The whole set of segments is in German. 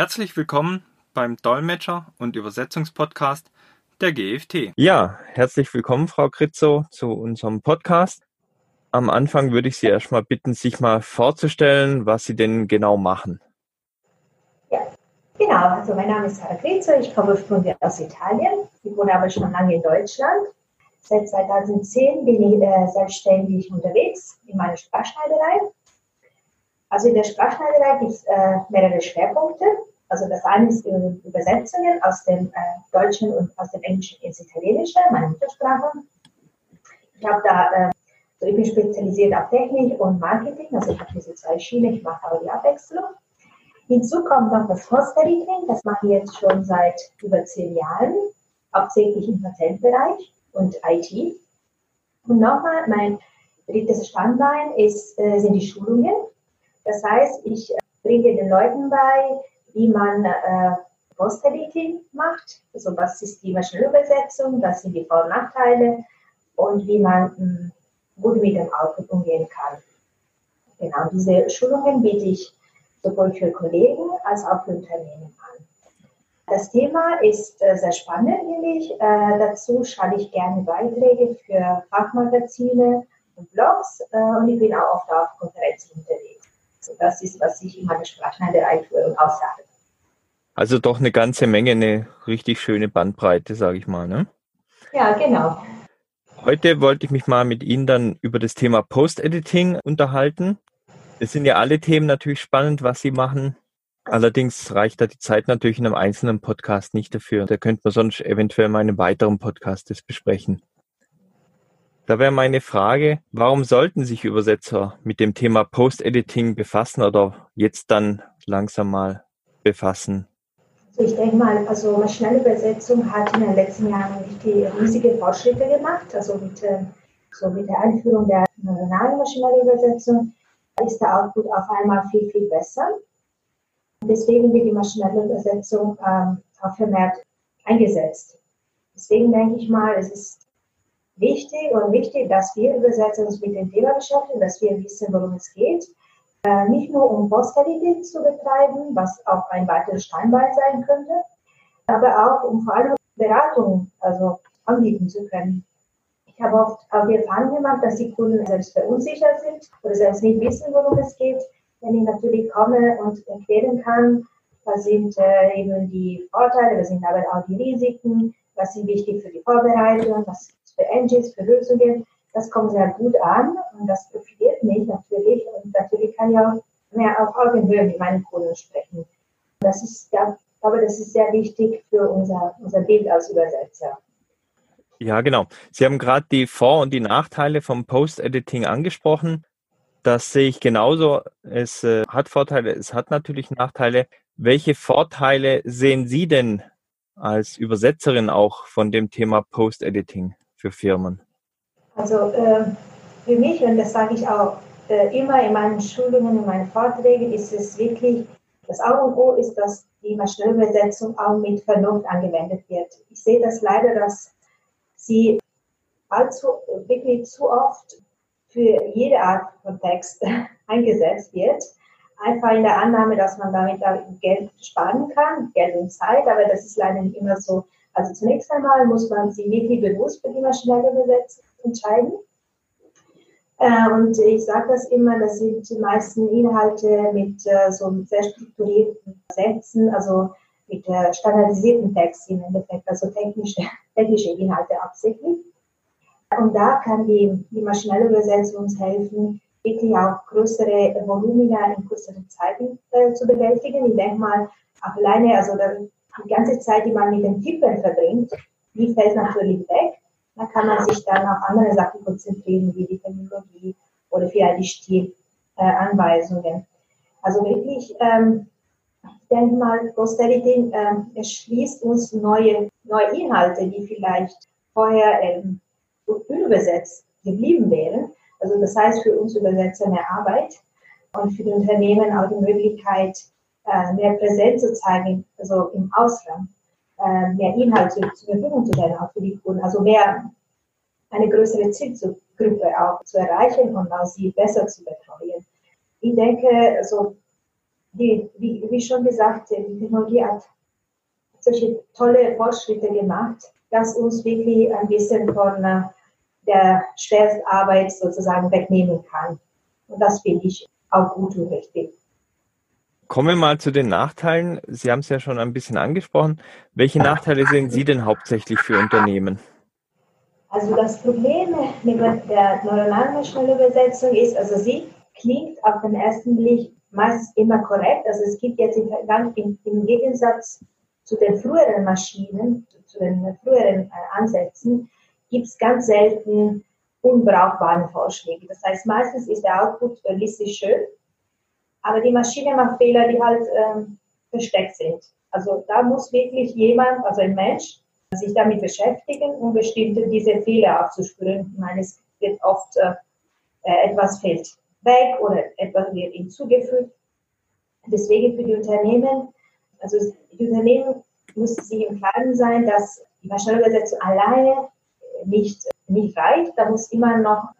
Herzlich willkommen beim Dolmetscher- und Übersetzungspodcast der GFT. Ja, herzlich willkommen, Frau Kritzow, zu unserem Podcast. Am Anfang würde ich Sie erstmal bitten, sich mal vorzustellen, was Sie denn genau machen. Ja, genau. Also mein Name ist Sarah Kritzow, ich komme ursprünglich aus Italien. Ich wohne aber schon lange in Deutschland. Seit 2010 bin ich äh, selbstständig unterwegs in meiner Sprachschneiderei. Also in der Sprachschneiderei gibt es äh, mehrere Schwerpunkte. Also das eine ist Übersetzungen aus dem äh, Deutschen und aus dem Englischen ins Italienische, meine Muttersprache. Ich habe da, äh, so ich bin spezialisiert auf Technik und Marketing, also ich habe diese zwei Schienen, ich mache aber die Abwechslung. Hinzu kommt noch das Post-Editing, das mache ich jetzt schon seit über zehn Jahren, hauptsächlich im Patentbereich und IT. Und nochmal, mein drittes Standbein ist, äh, sind die Schulungen. Das heißt, ich bringe den Leuten bei, wie man äh, Post-Editing macht, also was ist die Maschinenübersetzung, was sind die Vor- und Nachteile und wie man mh, hm, gut mit dem Output umgehen kann. Genau, diese Schulungen biete ich sowohl für Kollegen als auch für Unternehmen an. Das Thema ist äh, sehr spannend, finde ich. Äh, dazu schreibe ich gerne Beiträge für Fachmagazine und Blogs äh, und ich bin auch oft auf Konferenzen unterwegs. Also das ist, was ich in meiner Sprachneidereinführung aussage. Also doch eine ganze Menge, eine richtig schöne Bandbreite, sage ich mal. Ne? Ja, genau. Heute wollte ich mich mal mit Ihnen dann über das Thema Post-Editing unterhalten. Es sind ja alle Themen natürlich spannend, was Sie machen. Allerdings reicht da die Zeit natürlich in einem einzelnen Podcast nicht dafür. Da könnte man sonst eventuell mal in einem weiteren Podcast das besprechen. Da wäre meine Frage, warum sollten sich Übersetzer mit dem Thema Post-Editing befassen oder jetzt dann langsam mal befassen? Ich denke mal, also Maschinenübersetzung hat in den letzten Jahren richtig riesige Fortschritte gemacht. Also mit, äh, so mit der Einführung der neuronalen Maschinenübersetzung ist der Output auf einmal viel, viel besser. Deswegen wird die maschinelle Übersetzung ähm, auch vermehrt eingesetzt. Deswegen denke ich mal, es ist wichtig und wichtig, dass wir Übersetzer uns mit dem Thema beschäftigen, dass wir wissen, worum es geht. Äh, nicht nur um Postqualität zu betreiben, was auch ein weiteres Steinbein sein könnte, aber auch um vor allem Beratung also anbieten zu können. Ich habe oft auch die Erfahrung gemacht, dass die Kunden selbst verunsichert sind oder selbst nicht wissen, worum es geht. Wenn ich natürlich komme und erklären kann, was sind äh, eben die Vorteile, was sind aber auch die Risiken, was sind wichtig für die Vorbereitung, was für Engines, für Lösungen. Das kommt sehr gut an und das profitiert mich natürlich. Und natürlich kann ich auch mehr auf Augenhöhe mit meinen Kunden sprechen. Das ist, ja, ich glaube, das ist sehr wichtig für unser, unser Bild als Übersetzer. Ja, genau. Sie haben gerade die Vor- und die Nachteile vom Post-Editing angesprochen. Das sehe ich genauso. Es äh, hat Vorteile, es hat natürlich Nachteile. Welche Vorteile sehen Sie denn als Übersetzerin auch von dem Thema Post-Editing? Für Firmen? Also äh, für mich, und das sage ich auch äh, immer in meinen Schulungen, in meinen Vorträgen, ist es wirklich, das A und O ist, dass die Maschinenübersetzung auch mit Vernunft angewendet wird. Ich sehe das leider, dass sie allzu, wirklich zu oft für jede Art von Text eingesetzt wird. Einfach in der Annahme, dass man damit Geld sparen kann, Geld und Zeit, aber das ist leider nicht immer so also zunächst einmal muss man sich wirklich bewusst für die maschinelle Übersetzung entscheiden. Äh, und ich sage das immer, das sind die meisten Inhalte mit äh, so sehr strukturierten Sätzen, also mit äh, standardisierten Texten im Endeffekt, also technische, technische Inhalte absichtlich. Und da kann die, die maschinelle Übersetzung uns helfen, wirklich auch größere Volumina in kürzeren Zeiten äh, zu bewältigen. Ich denke mal, alleine, also da die ganze Zeit, die man mit dem Tippen verbringt, die fällt natürlich weg. Da kann man sich dann auf andere Sachen konzentrieren, wie die Terminologie oder vielleicht die Stilanweisungen. Also wirklich, ähm, ich denke mal, Posterity ähm, erschließt uns neue, neue Inhalte, die vielleicht vorher ähm, unübersetzt geblieben wären. Also das heißt für uns Übersetzer mehr Arbeit und für die Unternehmen auch die Möglichkeit, äh, mehr Präsenz zu zeigen, also im Ausland, äh, mehr Inhalte zur Verfügung zu stellen, auch für die Kunden, also mehr eine größere Zielgruppe auch zu erreichen und auch sie besser zu betreuen. Ich denke, also die, wie, wie schon gesagt, die Technologie hat solche tolle Fortschritte gemacht, dass uns wirklich ein bisschen von äh, der Schwerstarbeit sozusagen wegnehmen kann. Und das finde ich auch gut und richtig. Kommen wir mal zu den Nachteilen. Sie haben es ja schon ein bisschen angesprochen. Welche Nachteile sehen Sie denn hauptsächlich für Unternehmen? Also das Problem mit der neuronalen Maschinenübersetzung ist, also sie klingt auf den ersten Blick meistens immer korrekt. Also es gibt jetzt im, Gegensatz zu den früheren Maschinen, zu den früheren äh, Ansätzen, gibt es ganz selten unbrauchbare Vorschläge. Das heißt, meistens ist der Output listisch schön, aber die Maschine macht Fehler, die halt ähm, versteckt sind. Also da muss wirklich jemand, also ein Mensch, sich damit beschäftigen, um bestimmte diese Fehler aufzuspüren. Ich meine, es wird oft äh, äh, etwas fällt weg oder etwas wird hinzugefügt. Deswegen für die Unternehmen, also die Unternehmen müssen sich im Klaren sein, dass die Maschinenübersetzung alleine nicht, nicht reicht. Da muss immer noch,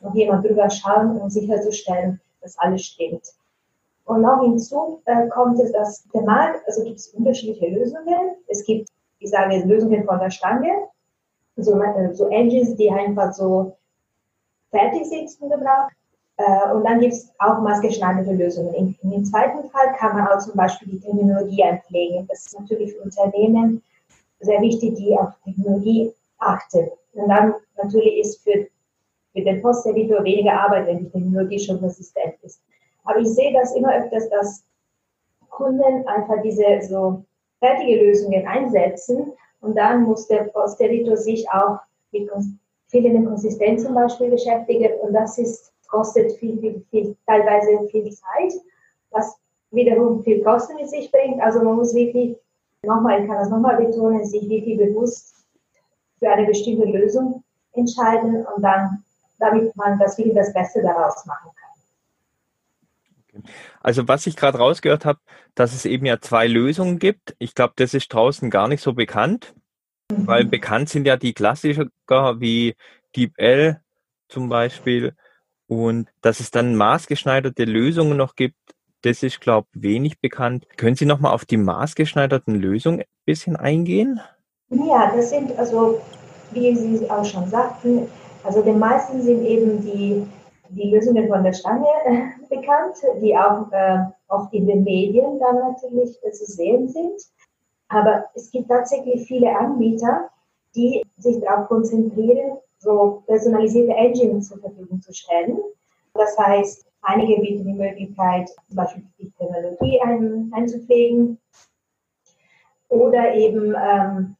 noch jemand drüber schauen, um sicherzustellen, dass alles stimmt. Und noch hinzu äh, kommt es, dass der Markt, also gibt es unterschiedliche Lösungen. Es gibt ich sage jetzt Lösungen von der Stange, so, äh, so Engines, die einfach so fertig sind zum Gebrauch. Äh, und dann gibt es auch maßgeschneiderte Lösungen. In, in, dem zweiten Fall kann man auch zum Beispiel die Terminologie einpflegen. Das ist natürlich für Unternehmen sehr wichtig, die auf Technologie achten. Und dann natürlich ist für, für den Posteditor weniger Arbeit, wenn die Technologie schon resistent ist. Aber ich sehe das immer öfters, dass Kunden einfach diese so fertige Lösungen einsetzen. Und dann muss der Posteditor sich auch mit fehlender Konsistenz zum Beispiel beschäftigen. Und das ist, kostet viel, viel, viel, teilweise viel Zeit, was wiederum viel Kosten mit sich bringt. Also man muss wirklich, nochmal, ich kann das nochmal betonen, sich wirklich bewusst für eine bestimmte Lösung entscheiden und dann, damit man das wirklich das Beste daraus machen kann. Also was ich gerade rausgehört habe, dass es eben ja zwei Lösungen gibt. Ich glaube, das ist draußen gar nicht so bekannt, mhm. weil bekannt sind ja die Klassiker wie DeepL zum Beispiel. Und dass es dann maßgeschneiderte Lösungen noch gibt, das ist, glaube ich, wenig bekannt. Können Sie nochmal auf die maßgeschneiderten Lösungen ein bisschen eingehen? Ja, das sind also, wie Sie auch schon sagten, also die meisten sind eben die die Lösungen von der Stange äh, bekannt, die auch äh, oft in den Medien dann natürlich äh, zu sehen sind. Aber es gibt tatsächlich viele Anbieter, die sich darauf konzentrieren, so personalisierte Engines zur Verfügung zu stellen. Das heißt, einige bieten die Möglichkeit, zum Beispiel die Technologie ein, einzupflegen oder eben ähm,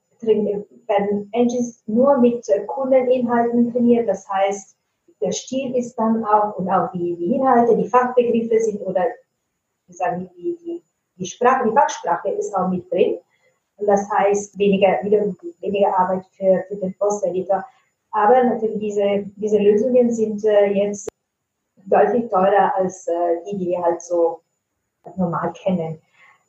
werden Engines nur mit Kundeninhalten trainiert. Das heißt, der Stil ist dann auch und auch die, die Inhalte, die Fachbegriffe sind oder wie sagen die, die, die Sprache, die Fachsprache ist auch mit drin. Und das heißt weniger, weniger Arbeit für, für den Posteditor. Aber natürlich diese, diese Lösungen sind äh, jetzt deutlich teurer als äh, die, die wir halt so normal kennen.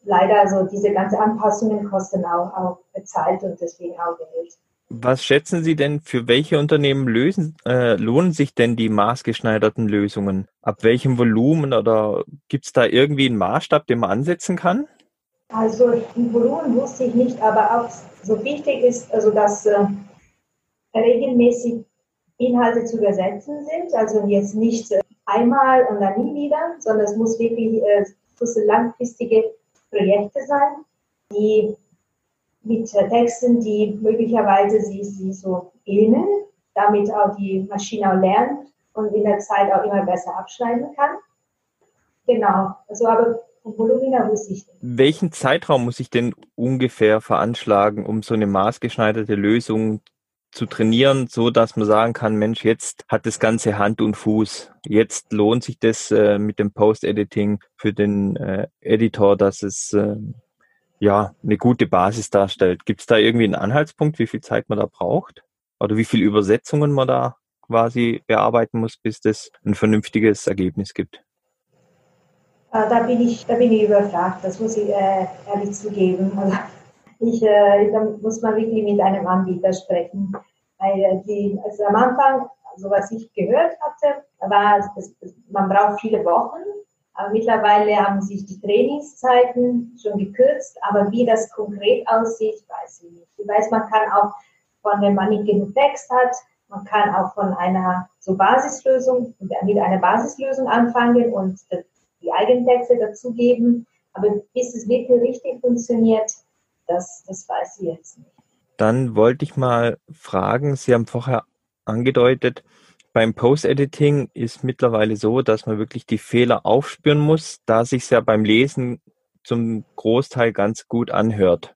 Leider, so diese ganzen Anpassungen kosten auch, auch bezahlt und deswegen auch Geld. Was schätzen Sie denn, für welche Unternehmen lösen, äh, lohnen sich denn die maßgeschneiderten Lösungen? Ab welchem Volumen oder gibt es da irgendwie einen Maßstab, den man ansetzen kann? Also im Volumen wusste ich nicht, aber auch so wichtig ist, also dass äh, regelmäßig Inhalte zu übersetzen sind, also jetzt nicht äh, einmal und dann nie wieder, sondern es muss wirklich äh, langfristige Projekte sein, die mit Texten, die möglicherweise sie, sie so ähneln, damit auch die Maschine auch lernt und in der Zeit auch immer besser abschneiden kann. Genau, also aber Volumina wusste ich. Welchen Zeitraum muss ich denn ungefähr veranschlagen, um so eine maßgeschneiderte Lösung zu trainieren, so dass man sagen kann, Mensch, jetzt hat das Ganze Hand und Fuß. Jetzt lohnt sich das äh, mit dem Post-Editing für den äh, Editor, dass es äh, ja, eine gute Basis darstellt. Gibt es da irgendwie einen Anhaltspunkt, wie viel Zeit man da braucht? Oder wie viele Übersetzungen man da quasi bearbeiten muss, bis das ein vernünftiges Ergebnis gibt? Äh, da bin ich, da bin ich überfragt, das muss ich äh, ehrlich zugeben. Also ich, äh, da muss man wirklich mit einem Anbieter sprechen. Weil die, also am Anfang, so was ich gehört hatte, war, es, man braucht viele Wochen mittlerweile haben sich die Trainingszeiten schon gekürzt, aber wie das konkret aussieht, weiß ich nicht. Ich weiß, man kann auch von, wenn man nicht genug Text hat, man kann auch von einer so Basislösung, mit einer Basislösung anfangen und die Eigentexte dazugeben. Aber bis es wirklich richtig funktioniert, das, das weiß ich jetzt nicht. Dann wollte ich mal fragen, Sie haben vorher angedeutet, beim Post-Editing ist mittlerweile so, dass man wirklich die Fehler aufspüren muss, da sich ja beim Lesen zum Großteil ganz gut anhört.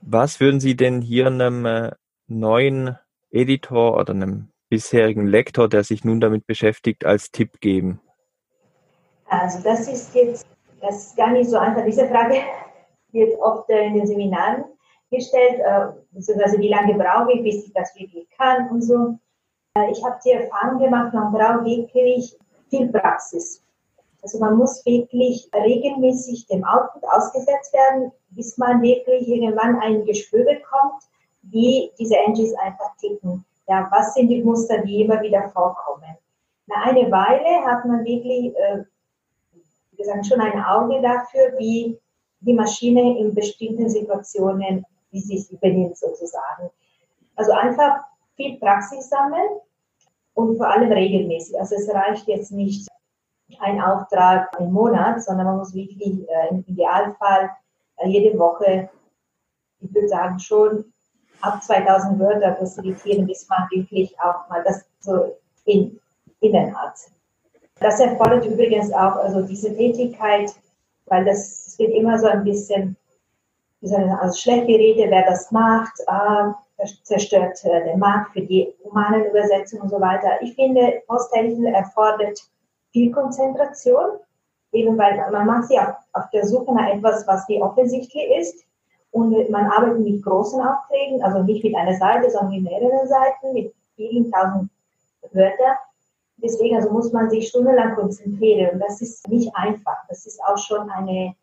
Was würden Sie denn hier einem äh, neuen Editor oder einem bisherigen Lektor, der sich nun damit beschäftigt, als Tipp geben? Also das ist jetzt das ist gar nicht so einfach. Diese Frage wird oft äh, in den Seminaren gestellt, äh, beziehungsweise wie lange brauche ich, bis ich das wirklich kann und so. Äh, ich habe die Erfahrung gemacht, man braucht wirklich viel Praxis. Also man muss wirklich regelmäßig dem Output ausgesetzt werden, bis man wirklich irgendwann ein Gespür bekommt, wie diese Engines einfach ticken. Ja, was sind die Muster, die immer wieder vorkommen. Nach einer Weile hat man wirklich, äh, wie gesagt, schon ein Auge dafür, wie die Maschine in bestimmten Situationen, wie sie sich benimmt sozusagen. Also einfach viel Praxis sammeln und vor allem regelmäßig. Also es reicht jetzt nicht ein Auftrag im Monat, sondern man muss wirklich äh, im Idealfall äh, jede Woche, ich würde sagen schon ab 2000 Wörter facilitieren, bis man wirklich auch mal das so in, innen hat. Das erfordert übrigens auch also diese Tätigkeit, weil das, wird immer so ein bisschen also schlecht geredet, wer das macht, äh, zerstört äh, den Markt für die humanen Übersetzungen und so weiter. Ich finde, Posthelfen erfordert viel Konzentration, eben weil man macht sie auf, auf der Suche nach etwas, was wie offensichtlich ist. Und man arbeitet mit großen Aufträgen, also nicht mit einer Seite, sondern mit mehreren Seiten, mit vielen tausend Wörtern. Deswegen also muss man sich stundenlang konzentrieren. Und das ist nicht einfach. Das ist auch schon eine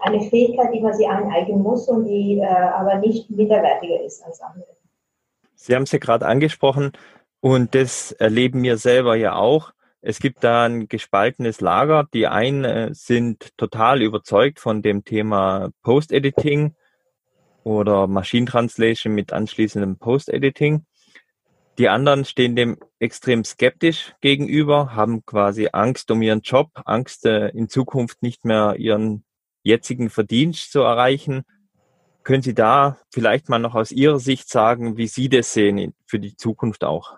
eine Fähigkeit, die man sich aneignen muss und die äh, aber nicht minderwertiger ist als andere. Sie haben es ja gerade angesprochen und das erleben wir selber ja auch. Es gibt da ein gespaltenes Lager. Die einen äh, sind total überzeugt von dem Thema Post-Editing oder Machine Translation mit anschließendem Post-Editing. Die anderen stehen dem extrem skeptisch gegenüber, haben quasi Angst um ihren Job, Angst, äh, in Zukunft nicht mehr ihren jetzigen Verdienst zu erreichen. Können Sie da vielleicht mal noch aus Ihrer Sicht sagen, wie Sie das sehen für die Zukunft auch?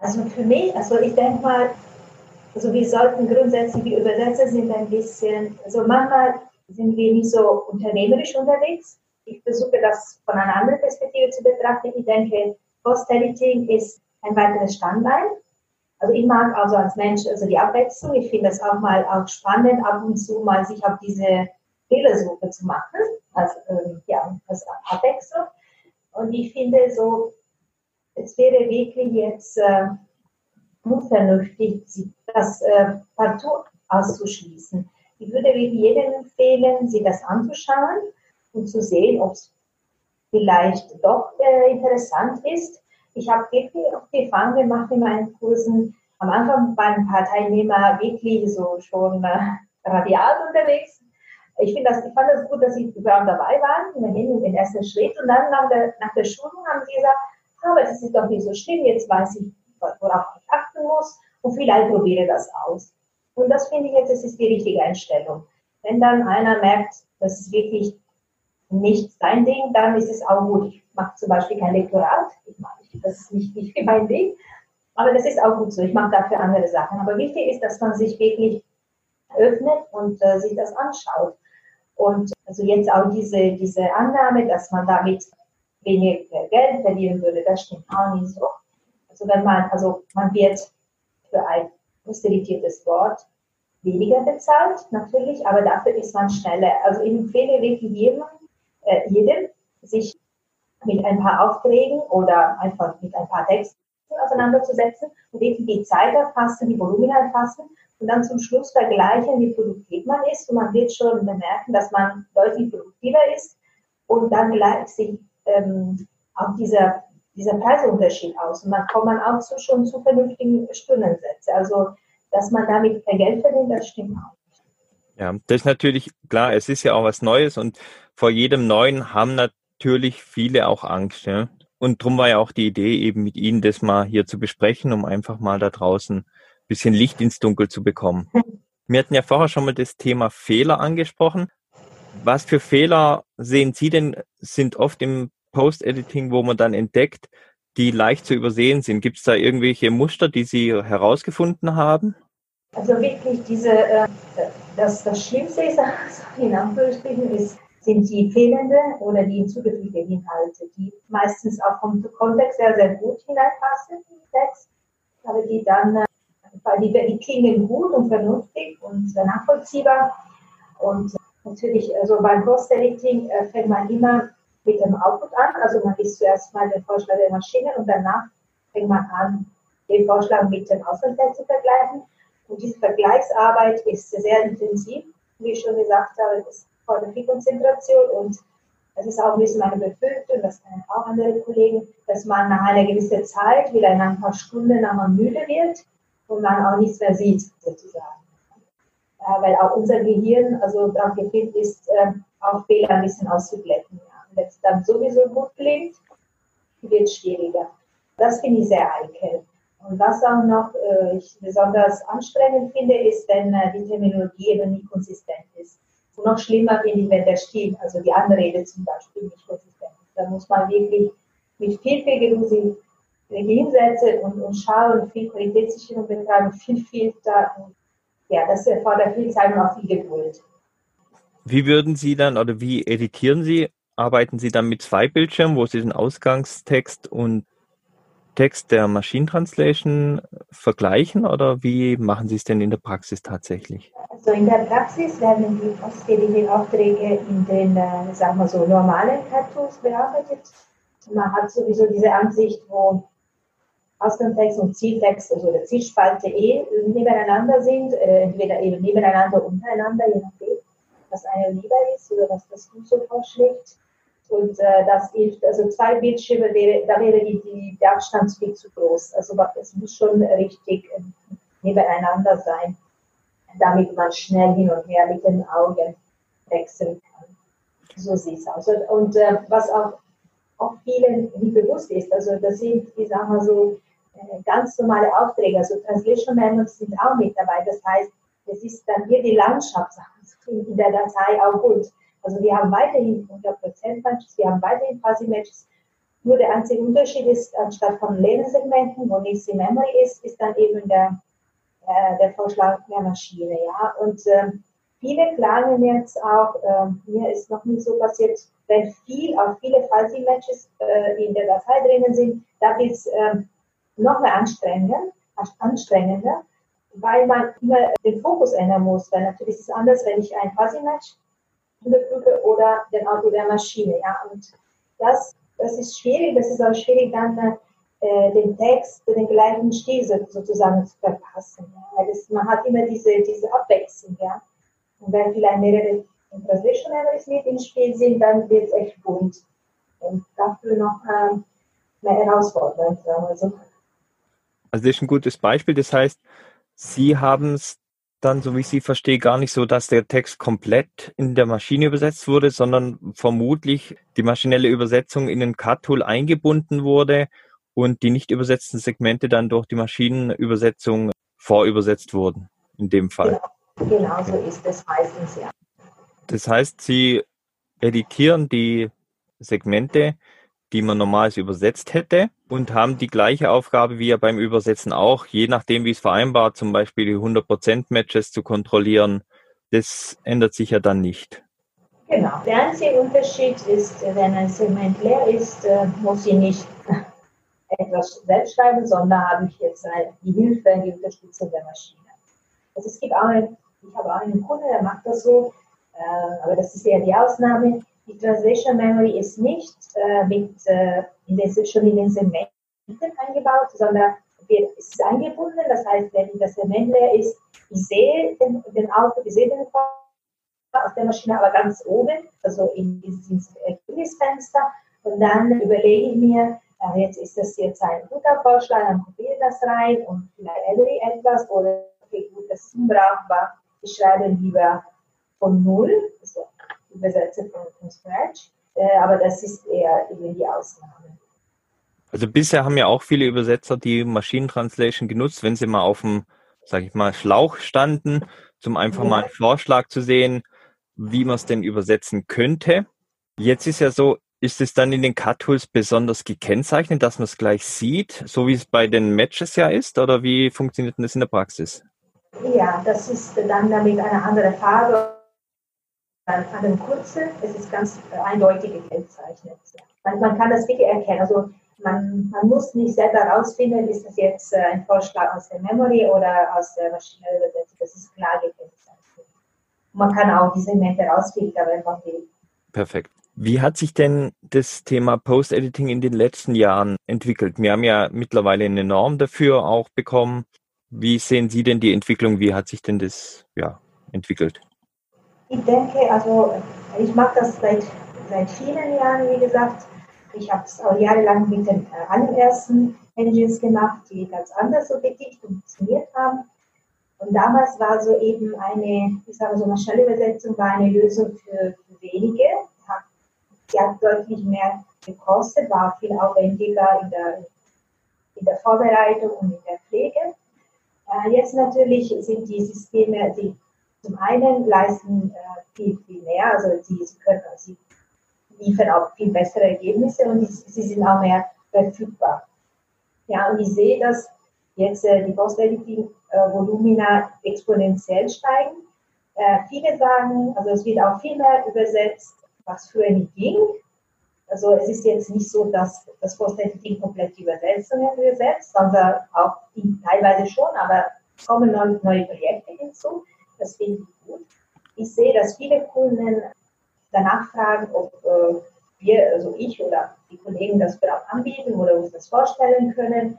Also für mich, also ich denke mal, also wir sollten grundsätzlich, die Übersetzer sind ein bisschen, also manchmal sind wir nicht so unternehmerisch unterwegs. Ich versuche das von einer anderen Perspektive zu betrachten. Ich denke, Post-Editing ist ein weiteres Standbein also ich mag also als Mensch also die Abwechslung. Ich finde es auch mal auch spannend, ab und zu mal sich auf diese Fehlersuche zu machen, als, ähm, ja, als Abwechslung. Und ich finde so, es wäre wirklich jetzt äh, unvernünftig, das äh, partout auszuschließen. Ich würde jedem empfehlen, sich das anzuschauen und zu sehen, ob es vielleicht doch äh, interessant ist ich habe wirklich auch die Erfahrung gemacht in meinen Kursen. Am Anfang waren ein paar Teilnehmer wirklich so schon äh, radial unterwegs. Ich, das, ich fand das gut, dass sie überhaupt dabei waren, immerhin den ersten Schritt. Und dann nach der, nach der Schulung haben sie gesagt, aber es ist doch nicht so schlimm, jetzt weiß ich, worauf ich achten muss und vielleicht probiere das aus. Und das finde ich jetzt, das ist die richtige Einstellung. Wenn dann einer merkt, das ist wirklich nicht sein Ding, dann ist es auch gut. Ich mache zum Beispiel kein Lektorat. Ich mache das ist nicht, nicht mein Ding. Aber das ist auch gut so. Ich mache dafür andere Sachen. Aber wichtig ist, dass man sich wirklich öffnet und äh, sich das anschaut. Und also jetzt auch diese, diese Annahme, dass man damit weniger Geld verdienen würde, das stimmt auch nicht so. Also wenn man, also man wird für ein posteritiertes Wort weniger bezahlt, natürlich, aber dafür ist man schneller. Also ich empfehle wirklich jedem, äh, jedem sich mit ein paar Aufträgen oder einfach mit ein paar Texten auseinanderzusetzen und wirklich die Zeit erfassen, die Volumina erfassen und dann zum Schluss vergleichen, wie produktiv man ist. Und man wird schon bemerken, dass man deutlich produktiver ist und dann gleicht sich ähm, auch dieser, dieser Preisunterschied aus. Und dann kommt man auch zu, schon zu vernünftigen Stundensätzen. Also dass man damit kein Geld verdient, das stimmt auch. Ja, das ist natürlich klar, es ist ja auch was Neues und vor jedem Neuen haben natürlich viele auch Angst. Ja? Und darum war ja auch die Idee, eben mit Ihnen das mal hier zu besprechen, um einfach mal da draußen ein bisschen Licht ins Dunkel zu bekommen. Wir hatten ja vorher schon mal das Thema Fehler angesprochen. Was für Fehler sehen Sie denn, sind oft im Post-Editing, wo man dann entdeckt, die leicht zu übersehen sind? Gibt es da irgendwelche Muster, die Sie herausgefunden haben? Also wirklich diese, äh, das, das Schlimmste ist, also in Anführungsstrichen, ist, sind die fehlenden oder die hinzugefügten Inhalte, die meistens auch vom Kontext sehr, sehr gut hineinpassen in den Text, aber die dann, äh, weil die, die klingen gut und vernünftig und nachvollziehbar. Und natürlich, also beim Post-Editing äh, fängt man immer mit dem Output an, also man liest zuerst mal den Vorschlag der Maschine und danach fängt man an, den Vorschlag mit dem Auslandstext zu vergleichen. Und diese Vergleichsarbeit ist sehr intensiv, wie ich schon gesagt habe, das fordert Konzentration und das ist auch ein bisschen meine Befürchtung, das kennen auch andere Kollegen, dass man nach einer gewissen Zeit, wieder in ein paar Stunden, nachher müde wird und man auch nichts mehr sieht, sozusagen. Äh, weil auch unser Gehirn also darauf gefilmt ist, äh, auch Fehler ein bisschen auszuglätten. Ja. Wenn es dann sowieso gut klingt, wird es schwieriger. Das finde ich sehr heikel. Und was auch noch äh, ich besonders anstrengend finde, ist, wenn äh, die Terminologie eben nicht konsistent ist. Noch schlimmer finde ich, wenn der Stil, also die Anrede zum Beispiel, nicht konsistent ist. Da muss man wirklich mit viel, sich hinsetzen und, und schauen, viel Qualitätssicherung betreiben, viel Filter. Ja, das erfordert viel Zeit und auch viel Geduld. Wie würden Sie dann oder wie editieren Sie? Arbeiten Sie dann mit zwei Bildschirmen, wo Sie den Ausgangstext und Text der Machine Translation vergleichen oder wie machen Sie es denn in der Praxis tatsächlich? Also in der Praxis werden die ausführlichen Aufträge in den, äh, sagen wir so, normalen Cartoons bearbeitet. Man hat sowieso diese Ansicht, wo Ausgangstext und Zieltext, also der Zielspalte eh nebeneinander sind, äh, entweder eben nebeneinander, untereinander, je nachdem, was einem lieber ist oder was das Buch so vorschlägt. Und äh, das hilft, also zwei Bildschirme, wäre, da wäre die, die, der Abstand viel zu groß. Also es muss schon richtig äh, nebeneinander sein, damit man schnell hin und her mit den Augen wechseln kann. So sieht es aus. Und, und äh, was auch, auch vielen nicht bewusst ist, also das sind, ich sag mal so, äh, ganz normale Aufträge, also Translation Manuals sind auch mit dabei. Das heißt, es ist dann hier die Landschaft in der Datei auch gut. Also wir haben weiterhin 100% Matches, wir haben weiterhin Fuzzy Matches. Nur der einzige Unterschied ist, anstatt von Lebenssegmenten, wo nichts in Memory ist, ist dann eben der, äh, der Vorschlag der Maschine. Ja? Und äh, viele klagen jetzt auch, äh, mir ist noch nicht so passiert, wenn viel, auch viele Fuzzy Matches äh, in der Datei drinnen sind, da wird es noch mehr anstrengender, anstrengender, weil man immer den Fokus ändern muss. Weil natürlich ist es anders, wenn ich ein Fuzzy Match Brücke oder den Auto der Maschine. Ja? Und das, das ist schwierig, das ist auch schwierig, dann äh, den Text, den gleichen Stil sozusagen zu verpassen. Ja? Weil das, man hat immer diese, diese Abwechslung. Ja? Und wenn vielleicht mehrere Translation Errors mit im Spiel sind, dann wird es echt bunt. Und dafür noch äh, mehr herausfordernd, sagen. Also das ist ein gutes Beispiel. Das heißt, Sie haben es dann, so wie ich Sie verstehe, gar nicht so, dass der Text komplett in der Maschine übersetzt wurde, sondern vermutlich die maschinelle Übersetzung in ein CAT-Tool eingebunden wurde und die nicht übersetzten Segmente dann durch die Maschinenübersetzung vorübersetzt wurden, in dem Fall. Genau, genau so ist es meistens, ja. Das heißt, Sie editieren die Segmente die man normalerweise übersetzt hätte und haben die gleiche Aufgabe wie ja beim Übersetzen auch, je nachdem, wie es vereinbart, zum Beispiel die 100% Matches zu kontrollieren. Das ändert sich ja dann nicht. Genau. Der einzige Unterschied ist, wenn ein Segment leer ist, äh, muss ich nicht etwas selbst schreiben, sondern habe ich jetzt die Hilfe, die Unterstützung der Maschine. Also es gibt auch, eine, ich habe auch einen Kunden, der macht das so, äh, aber das ist eher die Ausnahme die Translation Memory ist nicht äh, mit, äh, in den, schon in den Segmenten eingebaut, sondern wird, ist eingebunden. Das heißt, wenn das Segment leer ist, ich sehe den, den Output, ich sehe den aus der Maschine, aber ganz oben, also in dieses Ergebnisfenster. Und dann überlege ich mir, äh, jetzt ist das jetzt ein guter Vorschlag, dann kopiere das rein und vielleicht ändere ich etwas oder das ist unbrauchbar. Ich schreibe lieber von Null, also übersetze von, von Scratch, äh, aber das ist eher eben die Ausnahme. Also bisher haben ja auch viele Übersetzer die Maschinentranslation genutzt, wenn sie mal auf dem, sag ich mal, Schlauch standen, zum einfach ja. mal einen Vorschlag zu sehen, wie man es denn übersetzen könnte. Jetzt ist ja so, ist es dann in den Cut-Tools besonders gekennzeichnet, dass man es gleich sieht, so wie es bei den Matches ja ist? Oder wie funktioniert das in der Praxis? Ja, das ist dann damit eine andere Farbe an dem Kurzel. Es ist ganz eindeutig gekennzeichnet. Man, man kann das wirklich erkennen. Also man, man, muss nicht selber herausfinden, ist das jetzt ein Vorschlag aus der Memory oder aus der maschinellen Übersetzung. Das ist klar gekennzeichnet. Man kann auch diese Segmente rausfiltern, wenn man will. Perfekt. Wie hat sich denn das Thema Post-Editing in den letzten Jahren entwickelt? Wir haben ja mittlerweile eine Norm dafür auch bekommen. Wie sehen Sie denn die Entwicklung? Wie hat sich denn das ja, entwickelt? Ich denke, also ich mache das seit, seit vielen Jahren, wie gesagt. Ich habe es auch jahrelang mit den äh, allerersten Engines gemacht, die ganz anders so wirklich funktioniert haben. Und damals war so eben eine, ich sage so, eine Schnellübersetzung war eine Lösung für, für wenige die hat deutlich mehr gekostet, war viel aufwendiger in der, in der Vorbereitung und in der Pflege. Äh, jetzt natürlich sind die Systeme, die zum einen leisten äh, viel, viel mehr, also sie, sie können, sie liefern auch viel bessere Ergebnisse und die, sie sind auch mehr verfügbar. Ja, und ich sehe, dass jetzt äh, die Post-Editing-Volumina äh, exponentiell steigen. Äh, viele sagen, also es wird auch viel mehr übersetzt, was früher nicht ging. Also es ist jetzt nicht so, dass das Post-Editing komplett die Übersetzungen übersetzt, sondern auch die teilweise schon, aber kommen neue, neue Projekte hinzu. Das finde ich gut. Ich sehe, dass viele Kunden danach fragen, ob äh, wir, also ich oder die Kollegen das auch anbieten oder uns das vorstellen können.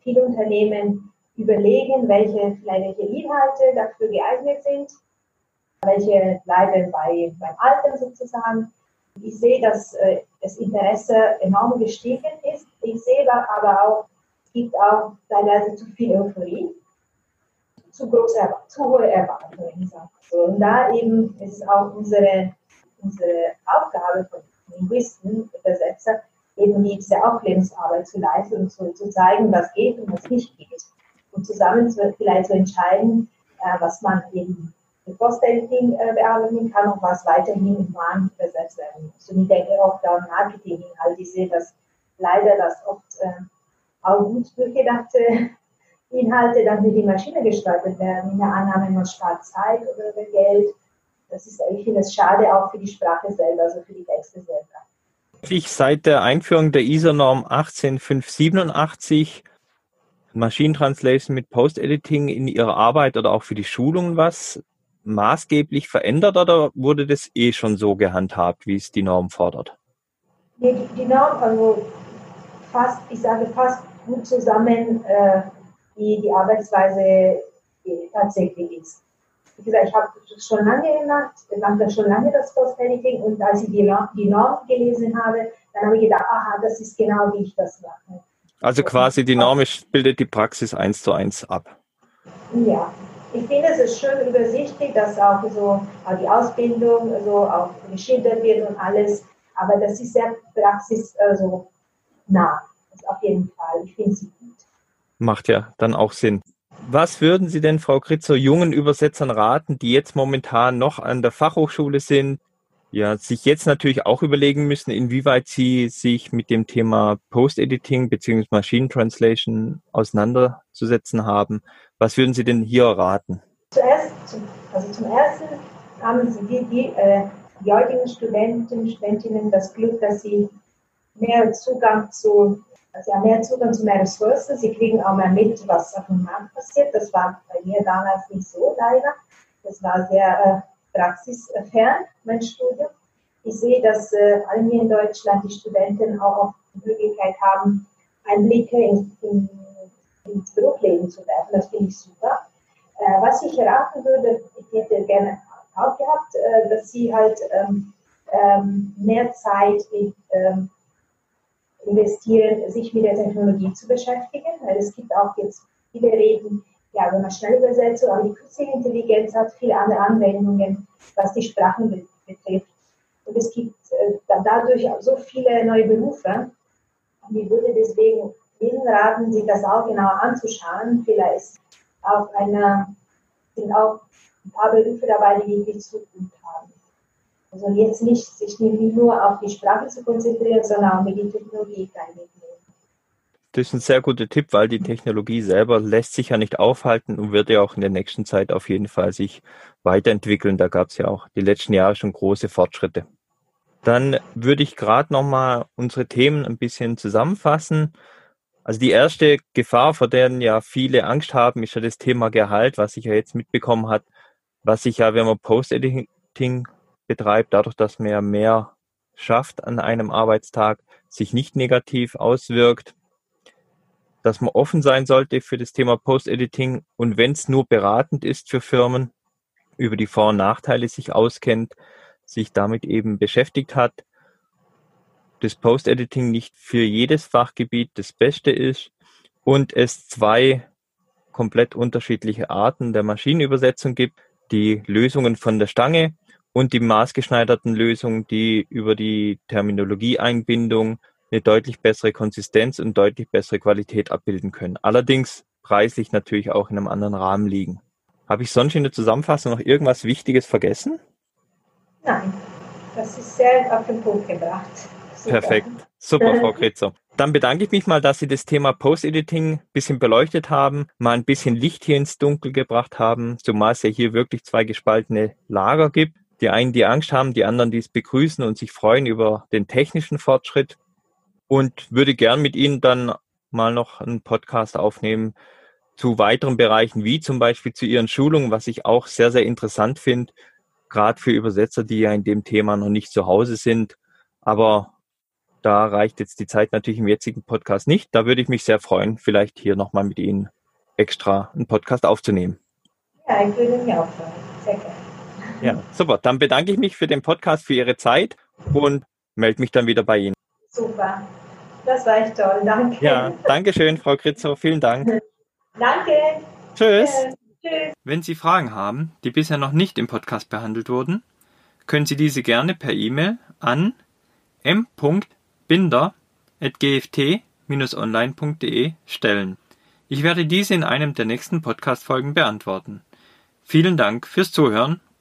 Viele Unternehmen überlegen, welche, vielleicht Inhalte dafür geeignet sind welche bleiben bei, beim Alten sozusagen. Ich sehe, dass äh, das Interesse enorm gestiegen ist. Ich sehe aber auch, es gibt auch teilweise zu viel Euphorie, zu große, zu hohe Erwartungen. So, und da eben ist auch unsere, unsere Aufgabe von Linguisten, Übersetzer, eben diese Aufklärungsarbeit zu leisten und zu, zu zeigen, was geht und was nicht geht. Und zusammen zu, vielleicht zu entscheiden, äh, was man eben mit Post-Editing äh, bearbeiten kann und was weiterhin in Waren übersetzt werden muss. Und ich denke auch da Marketing-Inhalt, ich sehe das leider, dass oft äh, auch gut durchgedachte Inhalte dann mit die Maschine gestaltet werden. In der Annahme, man spart Zeit oder Geld. Das ist, ich finde es schade auch für die Sprache selber, also für die Texte selber. Ich seit der Einführung der ISO-Norm 18587 Maschinentranslation mit Post-Editing in Ihrer Arbeit oder auch für die Schulungen was maßgeblich verändert oder wurde das eh schon so gehandhabt, wie es die Norm fordert? Die, die Norm, also fast, ich sage fast gut zusammen, äh, wie die Arbeitsweise tatsächlich ist. Wie gesagt, ich habe das schon lange gemacht, ich mache schon lange das Post-Editing und als ich die Norm, die Norm gelesen habe, dann habe ich gedacht, aha, das ist genau wie ich das mache. Also quasi die Norm bildet die Praxis eins zu eins ab. Ja, ich finde es ist schön übersichtlich, dass auch so auch die Ausbildung so auch geschildert wird und alles. Aber das ist sehr praxisnah. Also, das auf jeden Fall. Ich finde sie gut. Macht ja dann auch Sinn. Was würden Sie denn, Frau Kritzer, jungen Übersetzern raten, die jetzt momentan noch an der Fachhochschule sind, ja, sich jetzt natürlich auch überlegen müssen, inwieweit sie sich mit dem Thema Post-Editing bzw. Machine Translation auseinanderzusetzen haben. Was würden Sie denn hier raten? Zuerst, also zum ersten haben Sie die, die, äh, die heutigen Studenten, Studentinnen das Glück, dass sie mehr Zugang zu, also mehr Zugang zu mehr Ressourcen. Sie kriegen auch mehr mit, was auf dem Markt passiert. Das war bei mir damals nicht so leider. Das war sehr äh, praxisfern, mein Studium. Ich sehe, dass äh, alle hier in Deutschland die Studenten auch die Möglichkeit haben, Einblicke in, in ins Berufsleben zu werfen. Das finde ich super. Äh, was ich raten würde, ich hätte gerne auch gehabt, äh, dass sie halt ähm, ähm, mehr Zeit in, ähm, investieren, sich mit der Technologie zu beschäftigen, weil es gibt auch jetzt viele Reden, ja, wenn man schnell übersetzt, aber die künstliche Intelligenz hat viele andere Anwendungen, was die Sprachen betrifft. Und es gibt äh, dadurch auch so viele neue Berufe. Und ich würde deswegen Ihnen raten, sich das auch genauer anzuschauen. Vielleicht auch eine, sind auch ein paar Berufe dabei, die wirklich Zukunft haben. Also jetzt nicht, sich nur auf die Sprache zu konzentrieren, sondern auch mit der Technologie mitnehmen. Das ist ein sehr guter Tipp, weil die Technologie selber lässt sich ja nicht aufhalten und wird ja auch in der nächsten Zeit auf jeden Fall sich weiterentwickeln. Da gab es ja auch die letzten Jahre schon große Fortschritte. Dann würde ich gerade nochmal unsere Themen ein bisschen zusammenfassen. Also die erste Gefahr, vor der ja viele Angst haben, ist ja das Thema Gehalt, was sich ja jetzt mitbekommen hat, was sich ja, wenn man Post-Editing betreibt, dadurch, dass man ja mehr schafft an einem Arbeitstag, sich nicht negativ auswirkt dass man offen sein sollte für das Thema Post-Editing. Und wenn es nur beratend ist für Firmen, über die Vor- und Nachteile sich auskennt, sich damit eben beschäftigt hat, das Post-Editing nicht für jedes Fachgebiet das Beste ist und es zwei komplett unterschiedliche Arten der Maschinenübersetzung gibt, die Lösungen von der Stange und die maßgeschneiderten Lösungen, die über die Terminologieeinbindung eine deutlich bessere Konsistenz und deutlich bessere Qualität abbilden können. Allerdings preislich natürlich auch in einem anderen Rahmen liegen. Habe ich sonst in der Zusammenfassung noch irgendwas Wichtiges vergessen? Nein, das ist sehr auf den Punkt gebracht. Super. Perfekt. Super, Frau Kretzer. Dann bedanke ich mich mal, dass Sie das Thema Post-Editing ein bisschen beleuchtet haben, mal ein bisschen Licht hier ins Dunkel gebracht haben, zumal es ja hier wirklich zwei gespaltene Lager gibt. Die einen, die Angst haben, die anderen, die es begrüßen und sich freuen über den technischen Fortschritt und würde gern mit Ihnen dann mal noch einen Podcast aufnehmen zu weiteren Bereichen, wie zum Beispiel zu Ihren Schulungen, was ich auch sehr, sehr interessant finde, gerade für Übersetzer, die ja in dem Thema noch nicht zu Hause sind. Aber da reicht jetzt die Zeit natürlich im jetzigen Podcast nicht. Da würde ich mich sehr freuen, vielleicht hier nochmal mit Ihnen extra einen Podcast aufzunehmen. Ja, ich würde mich auch freuen. Sehr gerne. Ja, super. Dann bedanke ich mich für den Podcast, für Ihre Zeit und melde mich dann wieder bei Ihnen. Super. Das war echt toll. Danke. Ja, danke schön, Frau Kritzow. Vielen Dank. Danke. Tschüss. Tschüss. Wenn Sie Fragen haben, die bisher noch nicht im Podcast behandelt wurden, können Sie diese gerne per E-Mail an m.binder.gft-online.de stellen. Ich werde diese in einem der nächsten Podcast-Folgen beantworten. Vielen Dank fürs Zuhören